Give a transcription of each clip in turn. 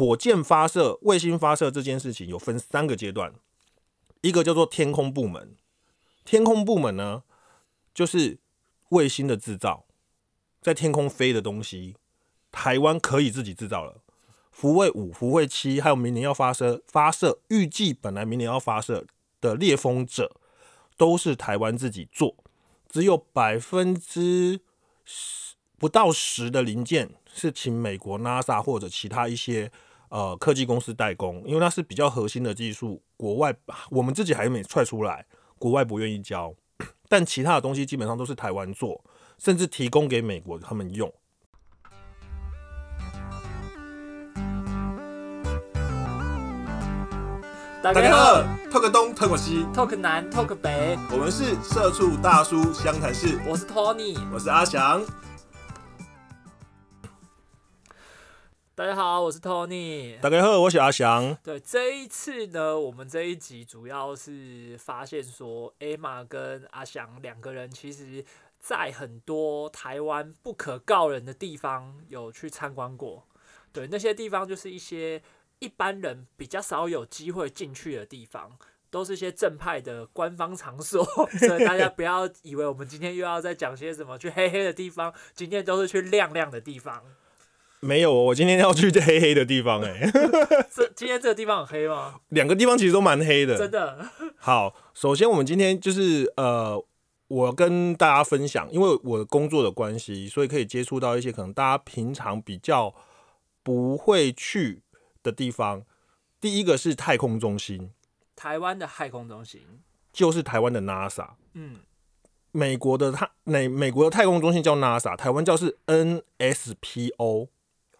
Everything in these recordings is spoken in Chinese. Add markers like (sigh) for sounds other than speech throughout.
火箭发射、卫星发射这件事情有分三个阶段，一个叫做天空部门，天空部门呢就是卫星的制造，在天空飞的东西，台湾可以自己制造了。福卫五、福卫七，还有明年要发射发射，预计本来明年要发射的猎风者，都是台湾自己做，只有百分之十不到十的零件是请美国 NASA 或者其他一些呃科技公司代工，因为那是比较核心的技术，国外我们自己还没踹出来，国外不愿意交，(coughs) 但其他的东西基本上都是台湾做，甚至提供给美国他们用。大家好，talk 东，talk 西，，Talk 南，Talk 北，我们是社畜大叔湘潭市，我是 Tony。我是阿翔。大家好，我是 Tony。大家好，我是阿翔。对，这一次呢，我们这一集主要是发现说，Emma 跟阿翔两个人其实，在很多台湾不可告人的地方有去参观过。对，那些地方就是一些一般人比较少有机会进去的地方，都是一些正派的官方场所，(laughs) 所以大家不要以为我们今天又要再讲些什么去黑黑的地方，今天都是去亮亮的地方。没有，我今天要去这黑黑的地方、哎，(laughs) 这今天这个地方很黑吗？两个地方其实都蛮黑的。真的，好，首先我们今天就是呃，我跟大家分享，因为我的工作的关系，所以可以接触到一些可能大家平常比较不会去的地方。第一个是太空中心，台湾的太空中心，就是台湾的 NASA。嗯，美国的太美美国的太空中心叫 NASA，台湾叫是 NSPO。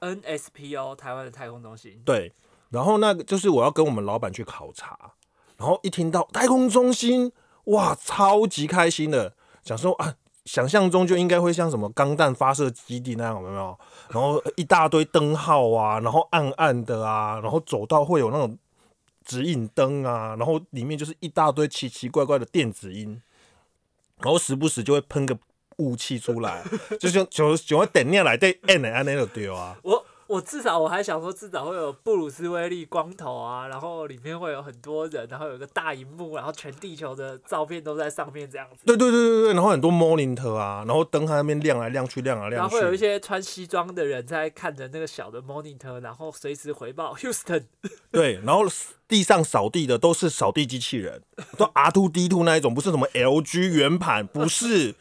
NSPO 台湾的太空中心，对，然后那个就是我要跟我们老板去考察，然后一听到太空中心，哇，超级开心的，想说啊，想象中就应该会像什么钢弹发射基地那样，有没有？然后一大堆灯号啊，然后暗暗的啊，然后走到会有那种指引灯啊，然后里面就是一大堆奇奇怪怪的电子音，然后时不时就会喷个雾气出来，(laughs) 就像就就会等下来对按的按那就丢啊。我我至少我还想说，至少会有布鲁斯威利光头啊，然后里面会有很多人，然后有一个大荧幕，然后全地球的照片都在上面这样子。对对对对对，然后很多 monitor 啊，然后灯在那边亮来亮去，亮来然亮去。后会有一些穿西装的人在看着那个小的 monitor，然后随时回报 Houston。(laughs) 对，然后地上扫地的都是扫地机器人，都 R two D two 那一种，不是什么 LG 圆盘，不是，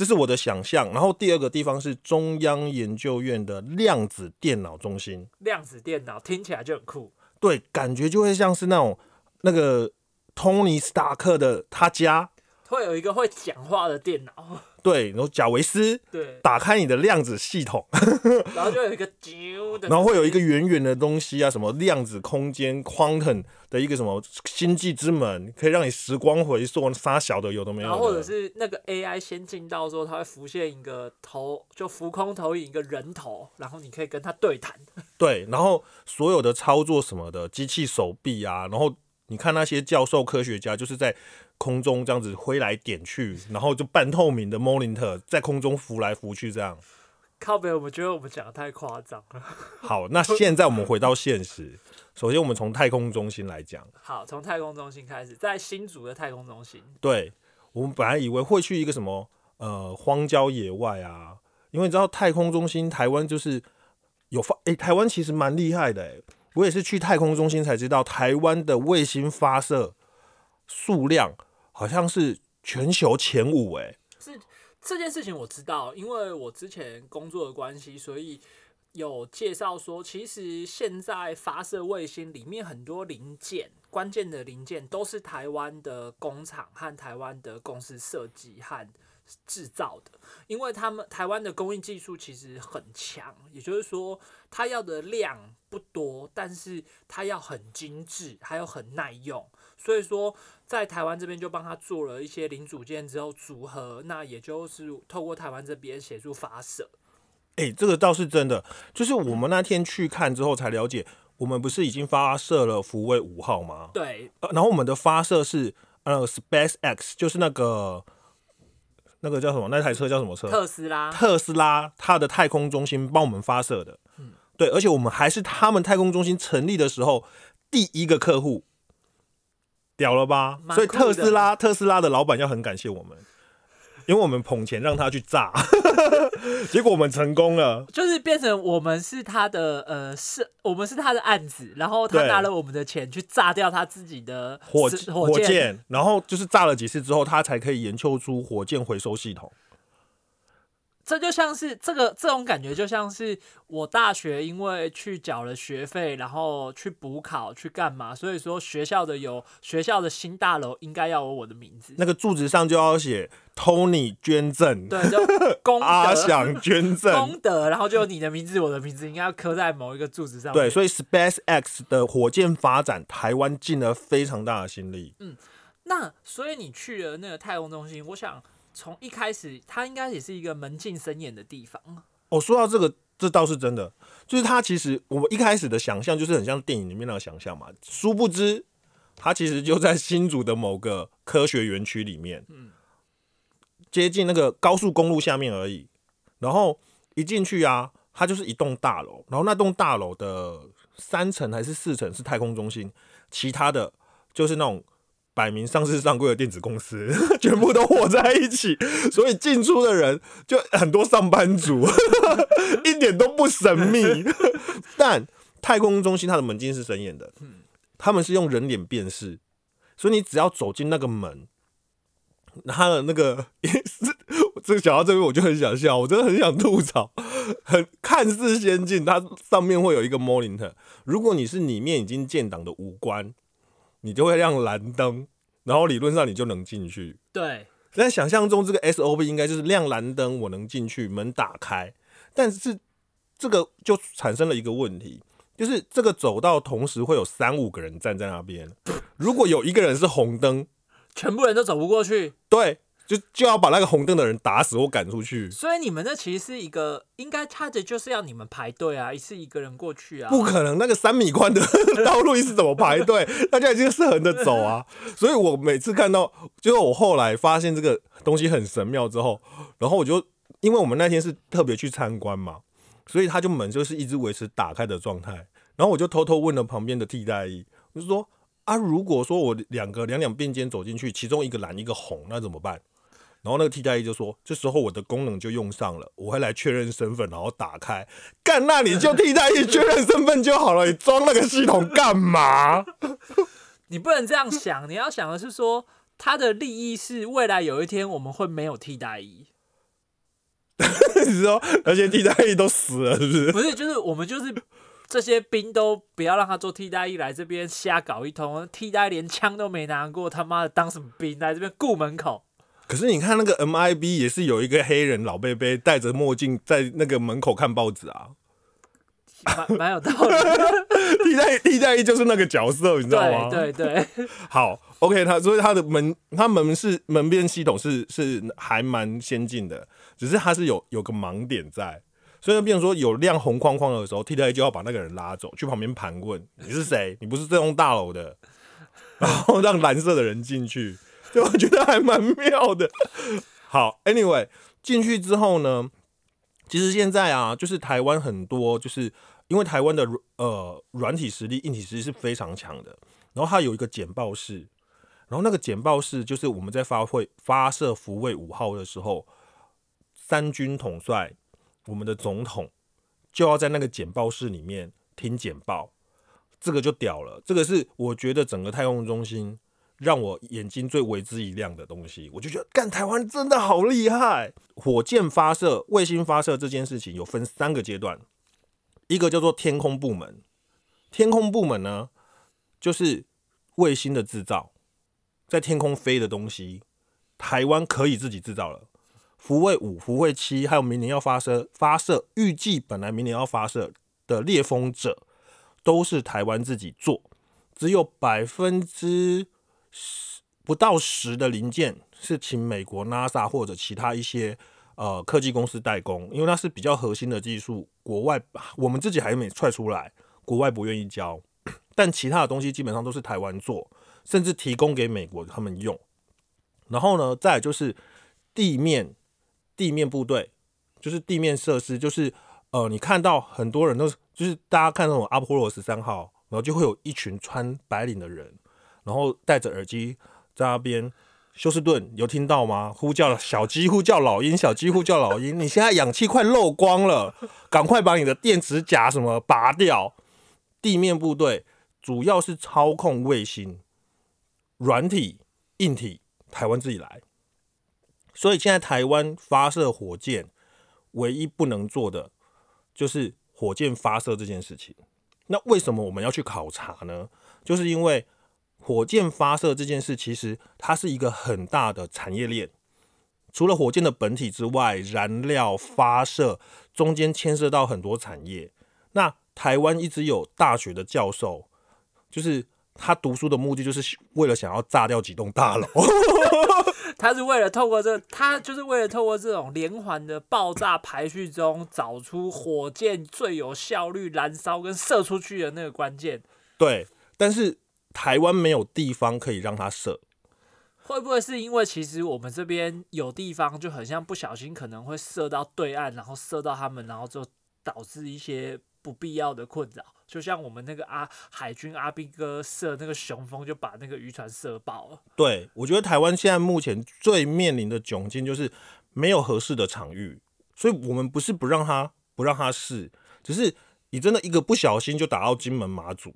这是我的想象。然后第二个地方是中央研究院的量子电脑中心，量子电脑听起来就很酷。对，感觉就会像是那种那个托尼斯塔克的他家，会有一个会讲话的电脑，对，然后贾维斯对，打开你的量子系统。(laughs) 然后就有一个啾的，然后会有一个圆圆的东西啊，什么量子空间 （quantum） 的一个什么星际之门，可以让你时光回溯，杀小的有都没有的。然后或者是那个 AI 先进到说，它会浮现一个头，就浮空投影一个人头，然后你可以跟他对谈。(laughs) 对，然后所有的操作什么的，机器手臂啊，然后你看那些教授科学家就是在空中这样子挥来点去，然后就半透明的 monitor 在空中浮来浮去这样。靠北，我们觉得我们讲的太夸张了。好，那现在我们回到现实，首先我们从太空中心来讲。好，从太空中心开始，在新竹的太空中心，对我们本来以为会去一个什么呃荒郊野外啊，因为你知道太空中心台湾就是有发诶、台湾其实蛮厉害的诶、我也是去太空中心才知道，台湾的卫星发射数量好像是全球前五诶、是这件事情我知道，因为我之前工作的关系，所以有介绍说，其实现在发射卫星里面很多零件，关键的零件都是台湾的工厂和台湾的公司设计和制造的，因为他们台湾的工艺技术其实很强，也就是说，它要的量不多，但是它要很精致，还有很耐用。所以说，在台湾这边就帮他做了一些零组件之后组合，那也就是透过台湾这边协助发射。诶、这个倒是真的，就是我们那天去看之后才了解，我们不是已经发射了福卫五号吗？对，呃，然后我们的发射是呃 Space X，就是那个那个叫什么？那台车叫什么车？特斯拉，特斯拉它的太空中心帮我们发射的。嗯对，而且我们还是他们太空中心成立的时候第一个客户，屌了吧？所以特斯拉特斯拉的老板要很感谢我们，因为我们捧钱让他去炸，(laughs) 结果我们成功了。就是变成我们是他的呃，是我们是他的案子，然后他拿了我们的钱去炸掉他自己的火是火箭，然后就是炸了几次之后，他才可以研究出火箭回收系统。这就像是这个这种感觉，就像是我大学因为去缴了学费，然后去补考去干嘛，所以说学校的有学校的新大楼应该要有我的名字，那个柱子上就要写 Tony 捐赠，对，就 (laughs) 功阿想捐 (laughs) 赠。功德，然后就有你的名字，我的名字应该要刻在某一个柱子上面。对，所以 SpaceX 的火箭发展，台湾尽了非常大的心力。嗯那所以你去了那个太空中心，我想从一开始，它应该也是一个门禁森严的地方。哦，说到这个，这倒是真的，就是它其实我们一开始的想象就是很像电影里面那个想象嘛，殊不知它其实就在新竹的某个科学园区里面，接近那个高速公路下面而已。然后一进去啊，它就是一栋大楼，然后那栋大楼的三层还是四层是太空中心，其他的就是那种。摆明上市上柜的电子公司，(laughs) 全部都混在一起，所以进出的人就很多上班族，(laughs) 一点都不神秘。(laughs) 但太空中心它的门禁是神眼的，他们是用人脸辨识，所以你只要走进那个门，他的那个也是，这个讲到这边我就很想笑，我真的很想吐槽，很看似先进，它上面会有一个 monitor，如果你是里面已经建档的五官，你就会亮蓝灯，然后理论上你就能进去。对，在想象中，这个 SOP 应该就是亮蓝灯，我能进去，门打开。但是这个就产生了一个问题，就是这个走道同时会有三五个人站在那边，(laughs) 如果有一个人是红灯，全部人都走不过去。对，就就要把那个红灯的人打死或赶出去。所以你们那其实是一个，应该他的就是要你们排队啊，一次一个人过去啊。不可能，那个三米宽的 (laughs) 道路是怎么排队？(laughs) 大家已经是横着走啊。所以我每次看到，就是我后来发现这个东西很神妙之后，然后我就因为我们那天是特别去参观嘛，所以他就门就是一直维持打开的状态。然后我就偷偷问了旁边的替代役，我就说啊，如果说我两个两两并肩走进去，其中一个蓝一个红，那怎么办？然后那个替代役就说：“这时候我的功能就用上了，我会来确认身份，然后打开。干，那你就替代役确认身份就好了，你装那个系统干嘛？(laughs) 你不能这样想，你要想的是说，他的利益是未来有一天我们会没有替代役，(laughs) 你说而且替代役都死了，是不是？不是，就是我们就是这些兵都不要让他做替代役来这边瞎搞一通，替代连枪都没拿过，他妈的当什么兵来这边顾门口？可是你看那个 MIB 也是有一个黑人老贝贝戴着墨镜在那个门口看报纸啊，蛮蛮有道理的，(laughs) 替代替代役就是那个角色，你知道吗？对对对，好，OK，他所以他的门，他门是门边系统是是还蛮先进的，只是他是有有个盲点在，所以就变成说有亮红框框的时候，替代役就要把那个人拉走，去旁边盘问你是谁，你不是这栋大楼的，然后让蓝色的人进去，(laughs) 对，我觉得还蛮妙的。好，Anyway，进去之后呢，其实现在啊，就是台湾很多，就是因为台湾的呃软体实力、硬体实力是非常强的，然后它有一个简报室，然后那个简报室就是我们在发会发射福卫五号的时候，三军统帅我们的总统就要在那个简报室里面听简报，这个就屌了，这个是我觉得整个太空中心让我眼睛最为之一亮的东西，我就觉得干台湾真的好厉害！火箭发射、卫星发射这件事情有分三个阶段，一个叫做天空部门，天空部门呢就是卫星的制造，在天空飞的东西，台湾可以自己制造了。福卫五、福卫七，还有明年要发射发射，预计本来明年要发射的猎风者，都是台湾自己做，只有百分之十不到十的零件是请美国 NASA 或者其他一些呃科技公司代工，因为那是比较核心的技术，国外我们自己还没踹出来，国外不愿意交，(clears throat) 但其他的东西基本上都是台湾做，甚至提供给美国他们用。然后呢，再就是地面地面部队，就是地面设施，就是呃，你看到很多人都就是大家看那种阿波罗十三号，然后就会有一群穿白领的人，然后戴着耳机在那边。休斯顿有听到吗？呼叫小鸡，呼叫老鹰，小鸡呼叫老鹰。你现在氧气快漏光了，(laughs) 赶快把你的电池夹什么拔掉。地面部队主要是操控卫星，软体、硬体，台湾自己来。所以现在台湾发射火箭，唯一不能做的就是火箭发射这件事情。那为什么我们要去考察呢？就是因为火箭发射这件事，其实它是一个很大的产业链。除了火箭的本体之外，燃料发射中间牵涉到很多产业。那台湾一直有大学的教授，就是他读书的目的，就是为了想要炸掉几栋大楼。(laughs) 他是为了透过这，他就是为了透过这种连环的爆炸排序中，找出火箭最有效率燃烧跟射出去的那个关键。对，但是台湾没有地方可以让它射。会不会是因为其实我们这边有地方，就很像不小心可能会射到对岸，然后射到他们，然后就导致一些不必要的困扰。就像我们那个阿海军阿兵哥射那个雄风，就把那个渔船射爆了。对，我觉得台湾现在目前最面临的窘境就是没有合适的场域，所以我们不是不让他不让他试，只是你真的一个不小心就打到金门马祖。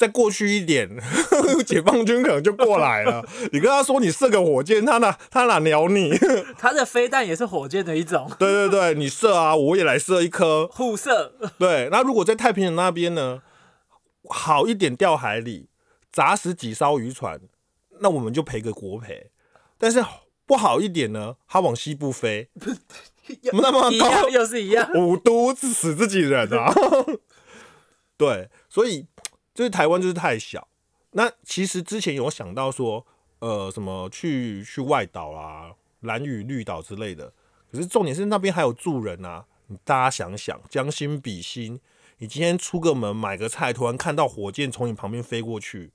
再过去一点，(laughs) 解放军可能就过来了。(laughs) 你跟他说你射个火箭，他哪他哪鸟你？(laughs) 他的飞弹也是火箭的一种。对对对，你射啊，我也来射一颗，互射。对，那如果在太平洋那边呢，好一点掉海里，砸死几艘渔船，那我们就赔个国赔。但是不好一点呢，他往西部飞，那么高又是一样，五都死自己人啊。对，所以。就是台湾就是太小，那其实之前有想到说，呃，什么去去外岛啊、蓝屿绿岛之类的，可是重点是那边还有住人啊。你大家想想，将心比心，你今天出个门买个菜，突然看到火箭从你旁边飞过去，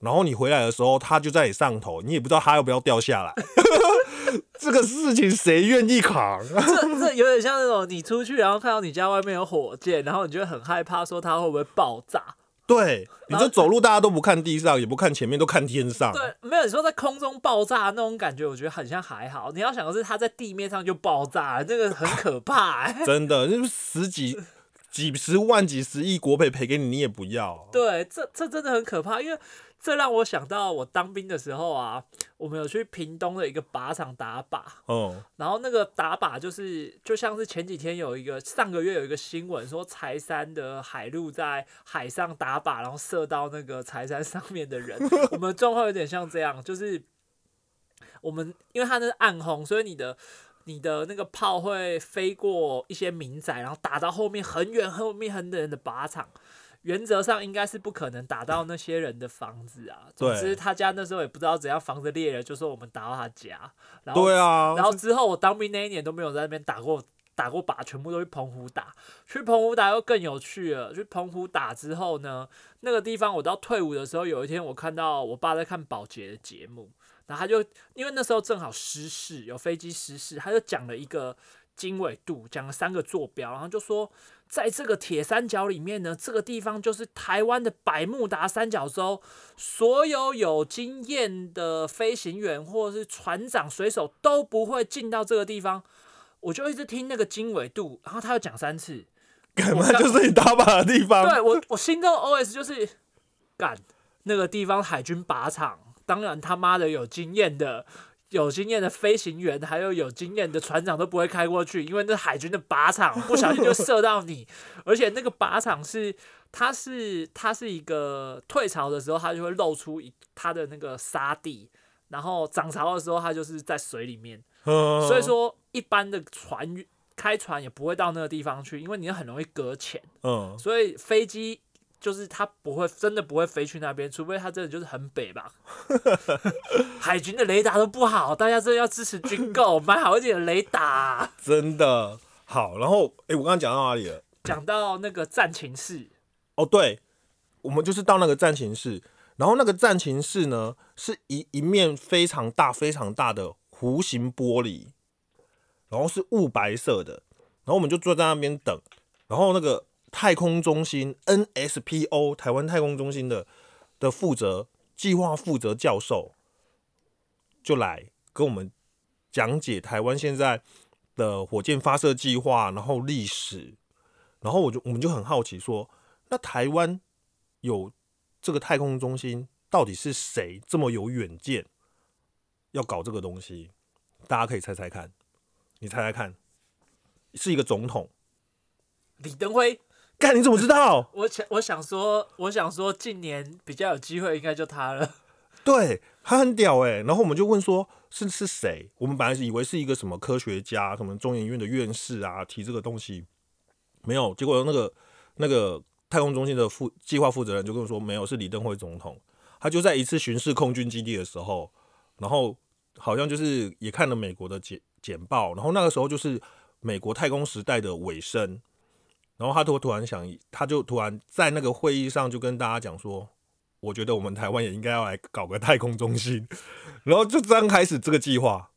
然后你回来的时候，它就在你上头，你也不知道它要不要掉下来。(laughs) 这个事情谁愿意扛？(laughs) 这这有点像那种你出去，然后看到你家外面有火箭，然后你就会很害怕，说它会不会爆炸。对，(laughs) 你就走路，大家都不看地上，也不看前面，都看天上。对，没有你说在空中爆炸那种感觉，我觉得很像还好。你要想的是，它在地面上就爆炸，这个很可怕。(laughs) 真的，就是十几、几十万、几十亿国赔赔给你，你也不要。对，这这真的很可怕，因为。这让我想到我当兵的时候啊，我们有去屏东的一个靶场打靶，哦，然后那个打靶就是就像是前几天有一个上个月有一个新闻说柴山的海陆在海上打靶，然后射到那个柴山上面的人，(laughs) 我们状况有点像这样，就是我们因为它那是暗红，所以你的你的那个炮会飞过一些民宅，然后打到后面很远后面很远的靶场。原则上应该是不可能打到那些人的房子啊。总之，他家那时候也不知道怎样防着猎人，就说我们打到他家。然后，对啊。然后之后我当兵那一年都没有在那边打过打过靶，全部都去澎湖打。去澎湖打又更有趣了。去澎湖打之后呢，那个地方我到退伍的时候，有一天我看到我爸在看保洁的节目，然后他就因为那时候正好失事，有飞机失事，他就讲了一个经纬度，讲了三个坐标，然后就说。在这个铁三角里面呢，这个地方就是台湾的百慕达三角洲，所有有经验的飞行员或者是船长、水手都不会进到这个地方。我就一直听那个经纬度，然后他又讲三次，干嘛就是你打靶的地方？对我，我心中 OS 就是干那个地方海军靶场，当然他妈的有经验的。有经验的飞行员，还有有经验的船长都不会开过去，因为那海军的靶场不小心就射到你，(laughs) 而且那个靶场是，它是它是一个退潮的时候，它就会露出一它的那个沙地，然后涨潮的时候，它就是在水里面，所以说一般的船开船也不会到那个地方去，因为你很容易搁浅，嗯，所以飞机。就是它不会真的不会飞去那边，除非它真的就是很北吧。(laughs) 海军的雷达都不好，大家真的要支持军购，买好一点的雷达。真的好，然后哎，我刚刚讲到哪里了？讲到那个战情室。哦，对，我们就是到那个战情室，然后那个战情室呢，是一一面非常大、非常大的弧形玻璃，然后是雾白色的，然后我们就坐在那边等，然后那个。太空中心 NSPO 台湾太空中心的的负责计划负责教授，就来跟我们讲解台湾现在的火箭发射计划，然后历史，然后我就我们就很好奇说，那台湾有这个太空中心，到底是谁这么有远见，要搞这个东西？大家可以猜猜看，你猜猜看，是一个总统。李登辉，干你怎么知道？(laughs) 我想我想说，我想说，近年比较有机会，应该就他了。(laughs) 对他很屌哎、然后我们就问说是是谁？我们本来是以为是一个什么科学家，什么中研院的院士啊提这个东西，没有。结果那个那个太空中心的负计划负责人就跟我说，没有，是李登辉总统。他就在一次巡视空军基地的时候，然后好像就是也看了美国的简简报，然后那个时候就是美国太空时代的尾声，然后他突突然想，他就突然在那个会议上就跟大家讲说，我觉得我们台湾也应该要来搞个太空中心，然后就这样开始这个计划，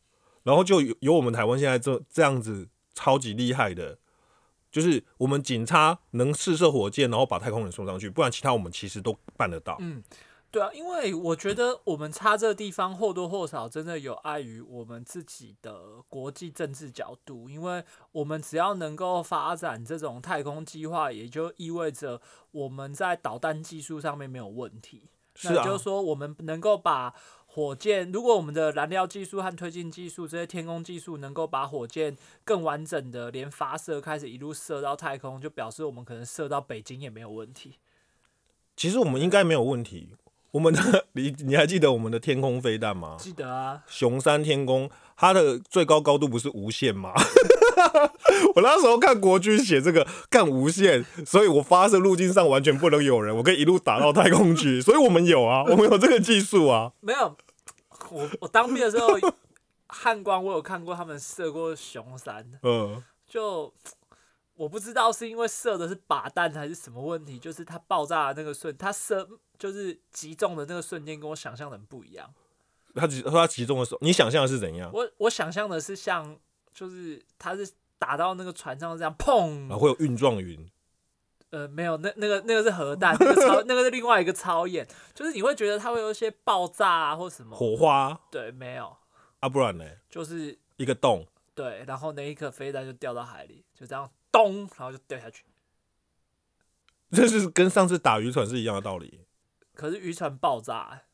然后就有有我们台湾现在这这样子超级厉害的，就是我们警察能试射火箭，然后把太空人送上去，不然其他我们其实都办得到。对啊，因为我觉得我们差这个地方或多或少真的有碍于我们自己的国际政治角度，因为我们只要能够发展这种太空计划，也就意味着我们在导弹技术上面没有问题。是啊那也就是，说，我们能够把火箭，如果我们的燃料技术和推进技术这些天空技术能够把火箭更完整的连发射开始一路射到太空，就表示我们可能射到北京也没有问题。其实我们应该没有问题。我们的 (laughs) 你你还记得我们的天空飞弹吗？记得啊，熊山天空，它的最高高度不是无限吗？(laughs) 我那时候看国军写这个干无限，所以我发射路径上完全不能有人，我可以一路打到太空去，所以我们有啊，(laughs) 我们有这个技术啊。没有，我我当兵的时候，汉光我有看过他们射过熊山，嗯，就我不知道是因为射的是靶弹还是什么问题，就是它爆炸的那个瞬，它射就是击中的那个瞬间跟我想象的很不一样。它击它击中的时候，你想象的是怎样？我我想象的是像，就是它是打到那个船上这样砰，啊，会有运状云，呃，没有，那那个那个是核弹，那个超那个是另外一个超演，就是你会觉得它会有一些爆炸啊或什么，火花对，没有，啊，不然呢？就是一个洞，对，然后那一颗飞弹就掉到海里，就这样咚，然后就掉下去。这是跟上次打渔船是一样的道理。可是渔船爆炸、欸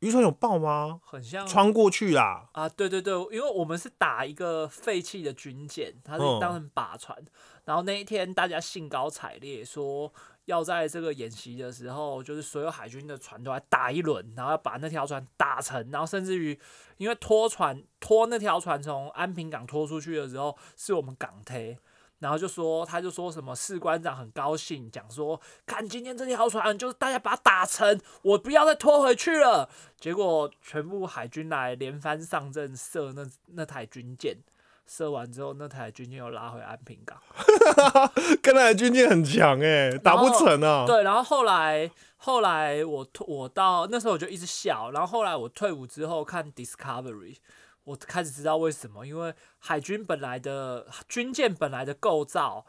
渔船有爆吗？很像穿过去啦，啊，对对对，因为我们是打一个废弃的军舰，它是嗯当成靶船，然后那一天大家兴高采烈说要在这个演习的时候，就是所有海军的船都来打一轮，然后要把那条船打沉，然后甚至于因为拖船拖那条船从安平港拖出去的时候，是我们港推。然后就说，他就说什么士官长很高兴，讲说，看今天这条船就是大家把它打沉，我不要再拖回去了。结果全部海军来连番上阵射那那台军舰，射完之后，那台军舰又拉回安平港。(laughs) 跟那台军舰很强哎、打不成啊。对，然后后来后来我退我到那时候我就一直笑，然后后来我退伍之后看 Discovery，我开始知道为什么，因为海军本来的军舰本来的构造，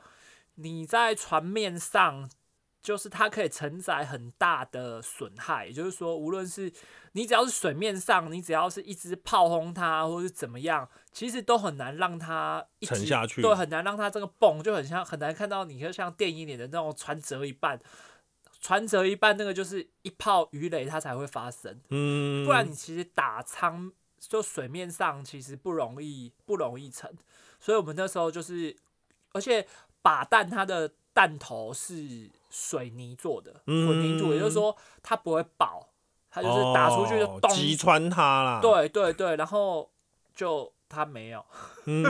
你在船面上。就是它可以承载很大的损害，也就是说，无论是你只要是水面上，你只要是一直炮轰它，或是怎么样，其实都很难让它一直沉下去对，很难让它这个蹦，就很像很难看到你就像电影里的那种船折一半，船折一半那个就是一炮鱼雷它才会发生，嗯，不然你其实打舱就水面上其实不容易不容易沉，所以我们那时候就是，而且靶弹它的弹头是水泥做的，混凝土，也就是说它不会爆，它就是打出去就击穿它啦。，对对对，然后就它没有。(laughs) 嗯，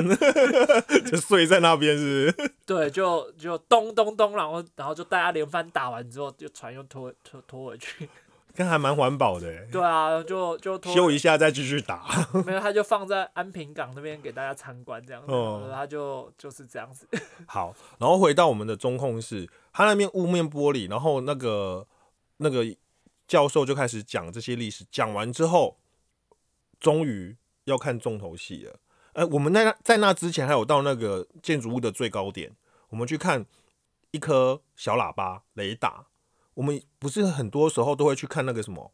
(laughs) 就睡在那边是不是 (laughs) 对，就就咚咚咚，然后然后就大家连番打完之后，就船又拖拖拖回去。看还蛮环保的欸，对啊，就就修一下再继续打。(laughs) 没有，他就放在安平港那边给大家参观这样子，他就就是这样子。(laughs) 好，然后回到我们的中控室，他那面雾面玻璃，然后那个那个教授就开始讲这些历史，讲完之后，终于要看重头戏了。呃，我们在那在那之前还有到那个建筑物的最高点，我们去看一颗小喇叭雷达。我们不是很多时候都会去看那个什么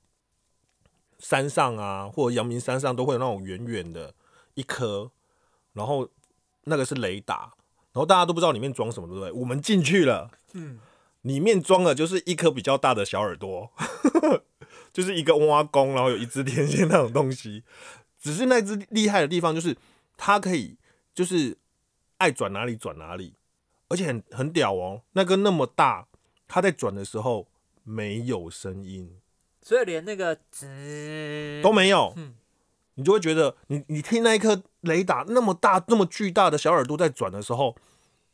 山上啊，或者阳明山上都会有那种远远的一颗，然后那个是雷达，然后大家都不知道里面装什么，对不对？我们进去了，嗯，里面装的就是一颗比较大的小耳朵，(laughs) 就是一个挖弓，然后有一支天线那种东西。只是那只厉害的地方就是它可以就是爱转哪里转哪里，而且很很屌哦。那个那么大，它在转的时候没有声音，所以连那个吱都没有。嗯你就会觉得你你听那一颗雷达那么大那么巨大的小耳朵在转的时候，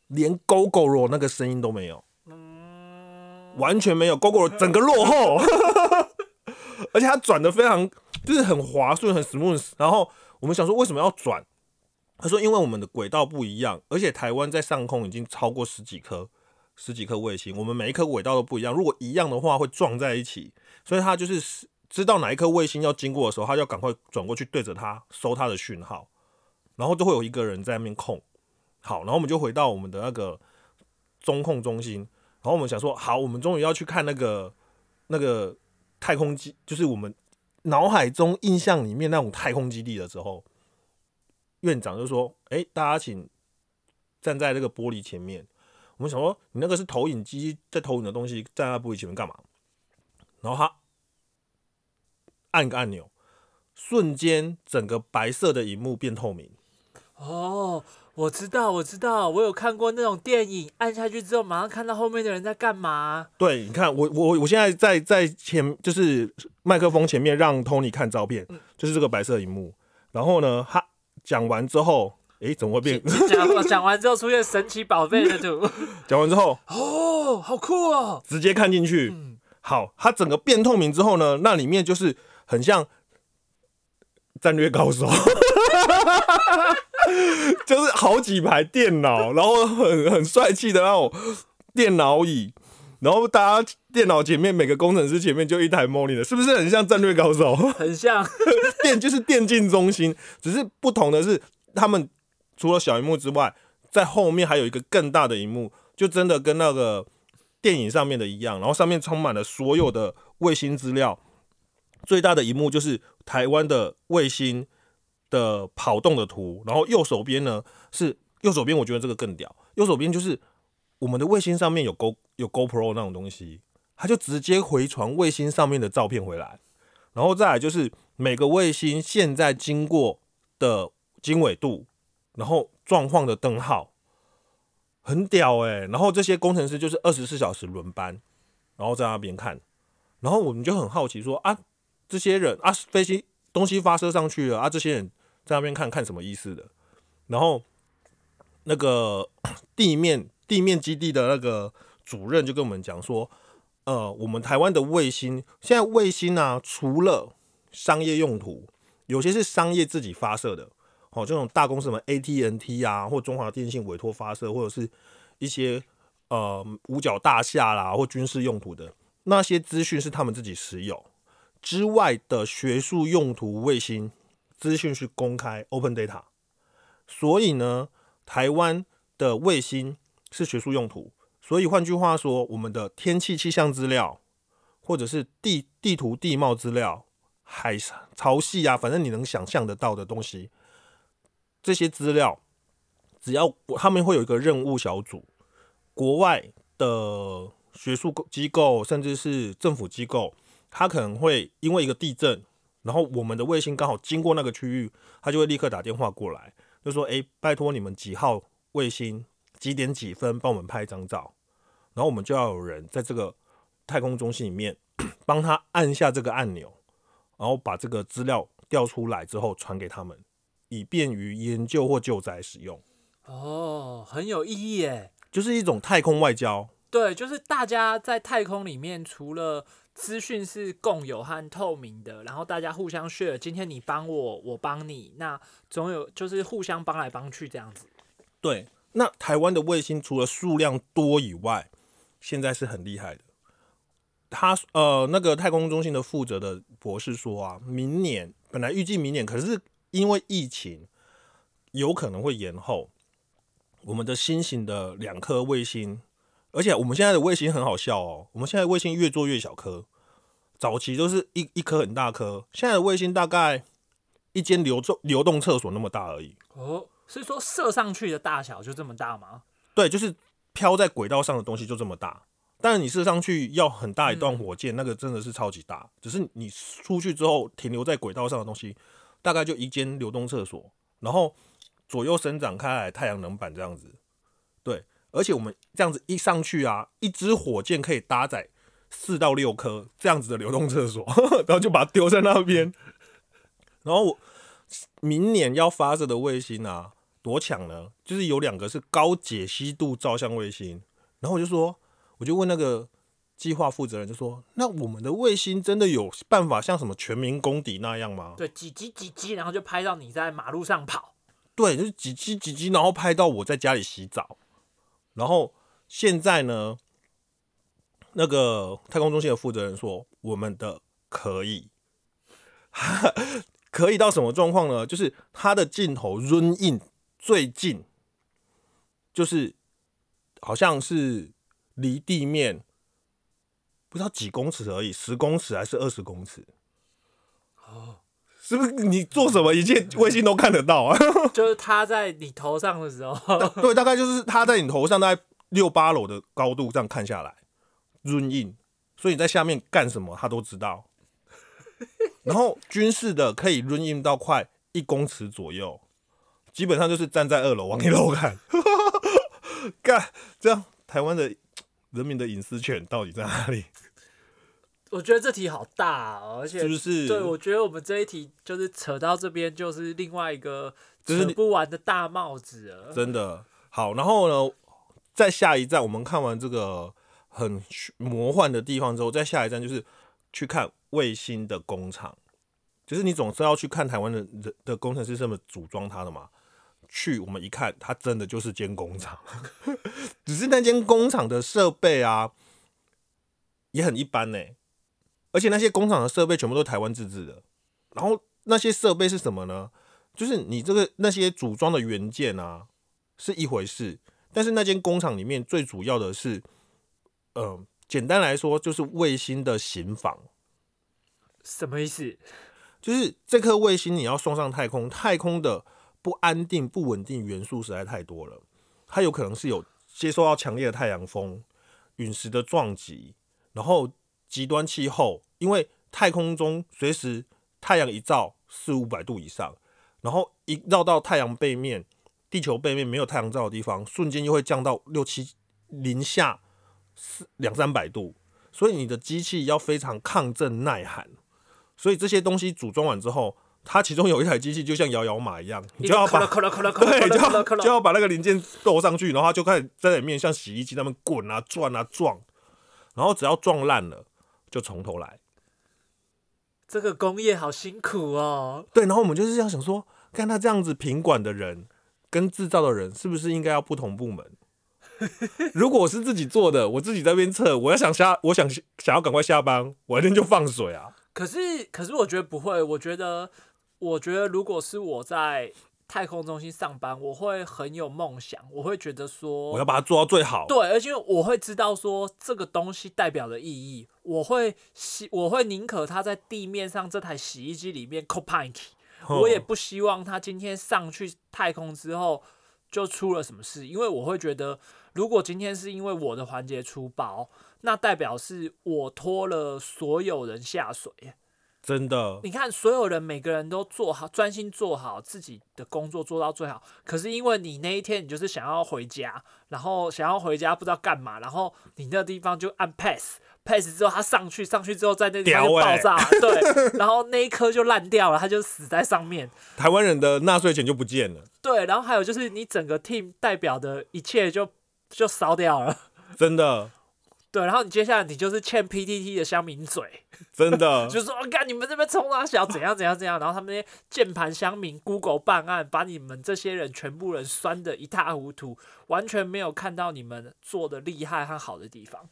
连 GoGo 那个声音都没有。嗯，完全没有 GoGo (laughs) 整个落后，(laughs) 而且它转的非常就是很滑顺，很 smooth。然后我们想说为什么要转？他说因为我们的轨道不一样，而且台湾在上空已经超过十几颗十几颗卫星，我们每一颗轨道都不一样，如果一样的话会撞在一起，所以他就是知道哪一颗卫星要经过的时候，他要赶快转过去对着它收它的讯号，然后就会有一个人在那边控。好，然后我们就回到我们的那个中控中心，然后我们想说，好，我们终于要去看那个那个太空基，就是我们脑海中印象里面那种太空基地的时候，院长就说：“哎、大家请站在那个玻璃前面。”我们想说，你那个是投影机在投影的东西，站在玻璃前面干嘛？然后他按个按钮，瞬间整个白色的荧幕变透明。哦，我知道，我知道，我有看过那种电影，按下去之后马上看到后面的人在干嘛。对，你看我我我现在在在前就是麦克风前面让 Tony 看照片，就是这个白色荧幕。然后呢，他讲完之后，诶，怎么会变？讲讲完之后出现神奇宝贝的图，(laughs) 讲完之后哦，好酷哦。直接看进去。嗯，好，它整个变透明之后呢，那里面就是很像战略高手，(laughs) 就是好几排电脑，然后很很帅气的那种电脑椅，然后大家电脑前面每个工程师前面就一台 monitor，是不是很像战略高手？很像。(laughs) 电就是电竞中心，只是不同的是，他们除了小荧幕之外，在后面还有一个更大的荧幕，就真的跟那个电影上面的一样，然后上面充满了所有的卫星资料。最大的荧幕就是台湾的卫星的跑动的图，然后右手边呢是右手边，我觉得这个更屌，右手边就是我们的卫星上面有 Go 有 GoPro 那种东西，它就直接回传卫星上面的照片回来。然后再来就是每个卫星现在经过的经纬度，然后状况的灯号，很屌哎、然后这些工程师就是二十四小时轮班，然后在那边看，然后我们就很好奇说啊，这些人啊，飞机东西发射上去了啊，这些人在那边看看什么意思的？然后那个 (clears throat) 地面地面基地的那个主任就跟我们讲说，呃，我们台湾的卫星现在卫星啊，除了商业用途，有些是商业自己发射的，哦，这种大公司什么 ATNT 啊，或中华电信委托发射，或者是一些呃五角大厦啦，或军事用途的那些资讯是他们自己持有。之外的学术用途卫星资讯是公开 open data，所以呢，台湾的卫星是学术用途，所以换句话说，我们的天气气象资料，或者是地地图地貌资料、海潮汐啊，反正你能想象得到的东西，这些资料，只要他们会有一个任务小组，国外的学术机构甚至是政府机构，他可能会因为一个地震，然后我们的卫星刚好经过那个区域，他就会立刻打电话过来，就说：“诶，拜托你们几号卫星几点几分帮我们拍一张照。”然后我们就要有人在这个太空中心里面帮他按下这个按钮，然后把这个资料调出来之后传给他们，以便于研究或救灾使用，哦，很有意义耶。就是一种太空外交。对，就是大家在太空里面，除了资讯是共有和透明的，然后大家互相 share，今天你帮我，我帮你，那总有就是互相帮来帮去这样子。对，那台湾的卫星除了数量多以外，现在是很厉害的。他呃，那个太空中心的负责的博士说啊，明年本来预计明年，可是因为疫情有可能会延后。我们的新型的两颗卫星，而且我们现在的卫星很好笑哦，我们现在卫星越做越小颗，早期都是一一颗很大颗，现在的卫星大概一间流动流动厕所那么大而已。哦，是说射上去的大小就这么大吗？对，就是飘在轨道上的东西就这么大。但是你射上去要很大一段火箭，那个真的是超级大。只是你出去之后停留在轨道上的东西，大概就一间流动厕所，然后左右伸展开来，太阳能板这样子。对，而且我们这样子一上去啊，一支火箭可以搭载四到六颗这样子的流动厕所，(laughs) 然后就把它丢在那边。然后我明年要发射的卫星啊，多强呢？就是有两个是高解析度照相卫星，然后我就说。我就问那个计划负责人，就说：“那我们的卫星真的有办法像什么全民公敌那样吗？”对，几级几级，然后就拍到你在马路上跑。对，就是几级几级，然后拍到我在家里洗澡。然后现在呢，那个太空中心的负责人说：“我们的可以，(laughs) 可以到什么状况呢？就是它的镜头 run in 最近，就是好像是。”离地面不知道几公尺而已，十公尺还是二十公尺？哦，是不是你做什么一切卫星都看得到啊？(laughs) 就是它在你头上的时候，对，大概就是它在你头上，大概六八楼的高度这样看下来，run in，所以你在下面干什么，它都知道。然后军事的可以 run in 到快一公尺左右，基本上就是站在二楼往一楼看，(laughs) 干这样台湾的。人民的隐私权到底在哪里？我觉得这题好大，哦而且是不是？对，我觉得我们这一题就是扯到这边，就是另外一个扯不完的大帽子了。真的好，然后呢，在下一站我们看完这个很魔幻的地方之后，在下一站就是去看卫星的工厂，就是你总是要去看台湾的人的工程师怎么组装它的嘛。去我们一看，它真的就是间工厂，(laughs) 只是那间工厂的设备啊，也很一般呢。而且那些工厂的设备全部都是台湾自制的。然后那些设备是什么呢？就是你这个那些组装的元件啊，是一回事。但是那间工厂里面最主要的是，呃，简单来说就是卫星的型房。什么意思？就是这颗卫星你要送上太空，太空的。不安定、不稳定元素实在太多了，它有可能是有接收到强烈的太阳风、陨石的撞击，然后极端气候，因为太空中随时太阳一照四五百度以上，然后一绕到太阳背面、地球背面没有太阳照的地方，瞬间又会降到六七零下四两三百度，所以你的机器要非常抗震耐寒，所以这些东西组装完之后。它其中有一台机器，就像摇摇马一样，你就要把 (laughs) 对，就要就要把那个零件斗上去，然后它就开始在里面像洗衣机那么滚啊、转啊、撞，然后只要撞烂了，就从头来。这个工业好辛苦哦。对，然后我们就是这样想说，看他这样子品管的人跟制造的人，是不是应该要不同部门？(laughs) 如果我是自己做的，我自己在边测，我要想下，我想想要赶快下班，我一定就放水啊。可是，可是我觉得不会，我觉得。我觉得，如果是我在太空中心上班，我会很有梦想，我会觉得说，我要把它做到最好。对，而且我会知道说，这个东西代表的意义，我会希，我会宁可它在地面上这台洗衣机里面 c o p i n k 我也不希望它今天上去太空之后就出了什么事，因为我会觉得，如果今天是因为我的环节出包，那代表是我拖了所有人下水。真的，你看，所有人每个人都做好，专心做好自己的工作，做到最好。可是因为你那一天，你就是想要回家，然后想要回家不知道干嘛，然后你那个地方就按 pass，pass 之后他上去，上去之后在那地方就爆炸，对，然后那一颗就烂掉了，他就死在上面。台湾人的纳税钱就不见了。对，然后还有就是你整个 team 代表的一切就就烧掉了。真的。对，然后你接下来你就是欠 PTT 的乡民嘴，(laughs) 真的，(laughs) 就是说，看你们这边冲啊小怎样怎样怎样，然后他们那些键盘乡民 Google 办案，把你们这些人全部人酸的一塌糊涂，完全没有看到你们做的厉害和好的地方。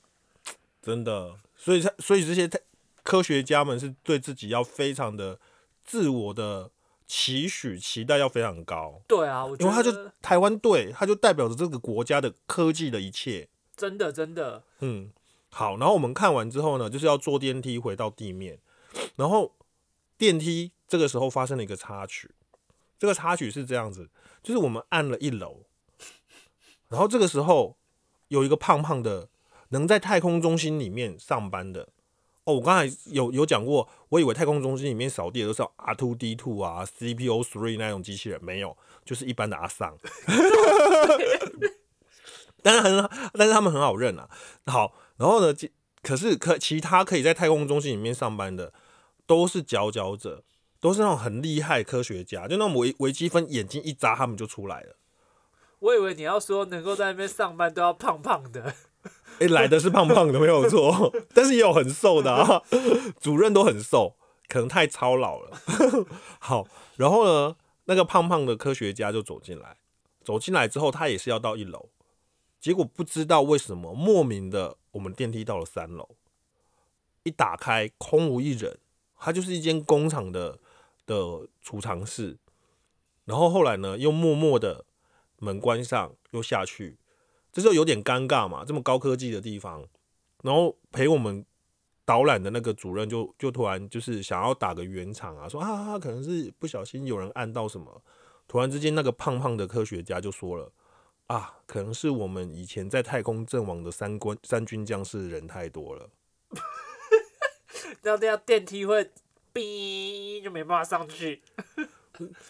真的，所以他所以这些科学家们是对自己要非常的自我的期许期待要非常高。对啊，因为他就台湾队，他就代表着这个国家的科技的一切。真的真的，嗯，好，然后我们看完之后呢，就是要坐电梯回到地面，然后电梯这个时候发生了一个插曲，这个插曲是这样子，就是我们按了一楼，然后这个时候有一个胖胖的能在太空中心里面上班的。哦，我刚才有有讲过，我以为太空中心里面扫地的都是 R two D two 啊，CPO three 那种机器人，没有，就是一般的阿桑。(laughs) 但是很，但是他们很好认啊。好，然后呢，其可是可其他可以在太空中心里面上班的，都是佼佼者，都是那种很厉害科学家，就那种微微积分眼睛一眨，他们就出来了。我以为你要说能够在那边上班都要胖胖的，哎、来的是胖胖的，没有错，(laughs) 但是也有很瘦的啊。主任都很瘦，可能太操劳了。(laughs) 好，然后呢，那个胖胖的科学家就走进来，走进来之后，他也是要到一楼，结果不知道为什么，莫名的我们电梯到了三楼，一打开空无一人，它就是一间工厂的的储藏室。然后后来呢，又默默的门关上，又下去，这就有点尴尬嘛，这么高科技的地方，然后陪我们导览的那个主任就就突然就是想要打个圆场啊，说啊，可能是不小心有人按到什么，突然之间那个胖胖的科学家就说了啊，可能是我们以前在太空阵亡的三军三军将士人太多了，(laughs) 那这样电梯会哔就没办法上去。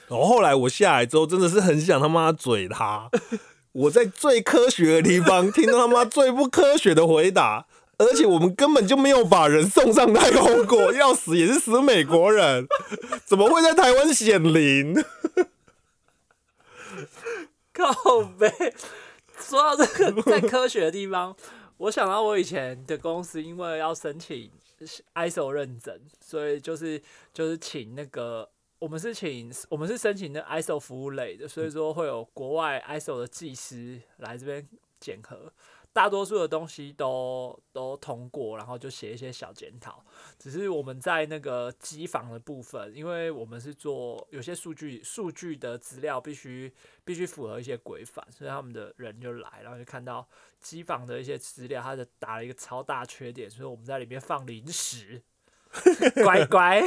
然后后来我下来之后，真的是很想他妈嘴他。我在最科学的地方听到他妈最不科学的回答，而且我们根本就没有把人送上太空过，要死也是死美国人，怎么会在台湾显灵？靠背。说到这个在科学的地方，(laughs) 我想到我以前的公司，因为要申请 ISO 认证，所以就是就是请那个我们是请我们是申请的 ISO 服务类的，所以说会有国外 ISO 的技师来这边检核。大多数的东西都都通过，然后就写一些小检讨。只是我们在那个机房的部分，因为我们是做有些数据数据的资料必须必须符合一些规范，所以他们的人就来，然后就看到机房的一些资料，他就打了一个超大缺点，所以我们在里面放零食，(laughs) 乖乖。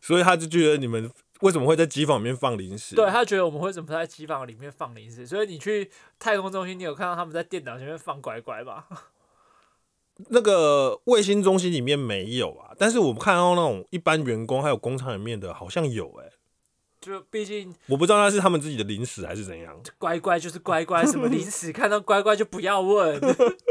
所以他就觉得你们为什么会在机房里面放零食？对他觉得我们为什么在机房里面放零食，所以你去太空中心，你有看到他们在电脑前面放乖乖吗？那个卫星中心里面没有啊，但是我们看到那种一般员工还有工厂里面的，好像有哎、就毕竟我不知道那是他们自己的零食还是怎样，乖乖就是乖乖，什么零食看到乖乖就不要问。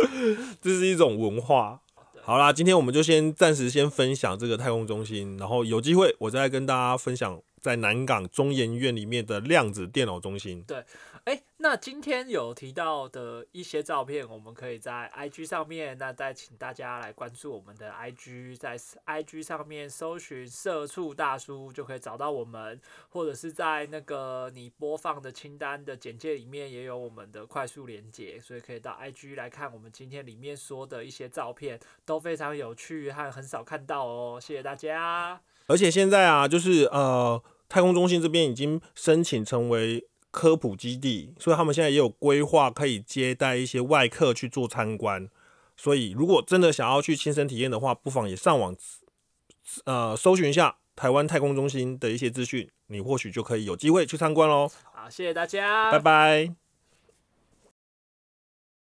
(laughs) 这是一种文化。好啦，今天我们就先暂时先分享这个太空中心，然后有机会我再跟大家分享在南港中研院里面的量子电脑中心。对哎，那今天有提到的一些照片，我们可以在 IG 上面，那再请大家来关注我们的 IG，在 IG 上面搜寻“社畜大叔”就可以找到我们，或者是在那个你播放的清单的简介里面也有我们的快速连接，所以可以到 IG 来看我们今天里面说的一些照片，都非常有趣和很少看到哦，谢谢大家。而且现在啊，就是呃，太空中心这边已经申请成为科普基地，所以他们现在也有规划可以接待一些外客去做参观。所以如果真的想要去亲身体验的话，不妨也上网呃搜寻一下台湾太空中心的一些资讯，你或许就可以有机会去参观喽。好，谢谢大家，拜拜。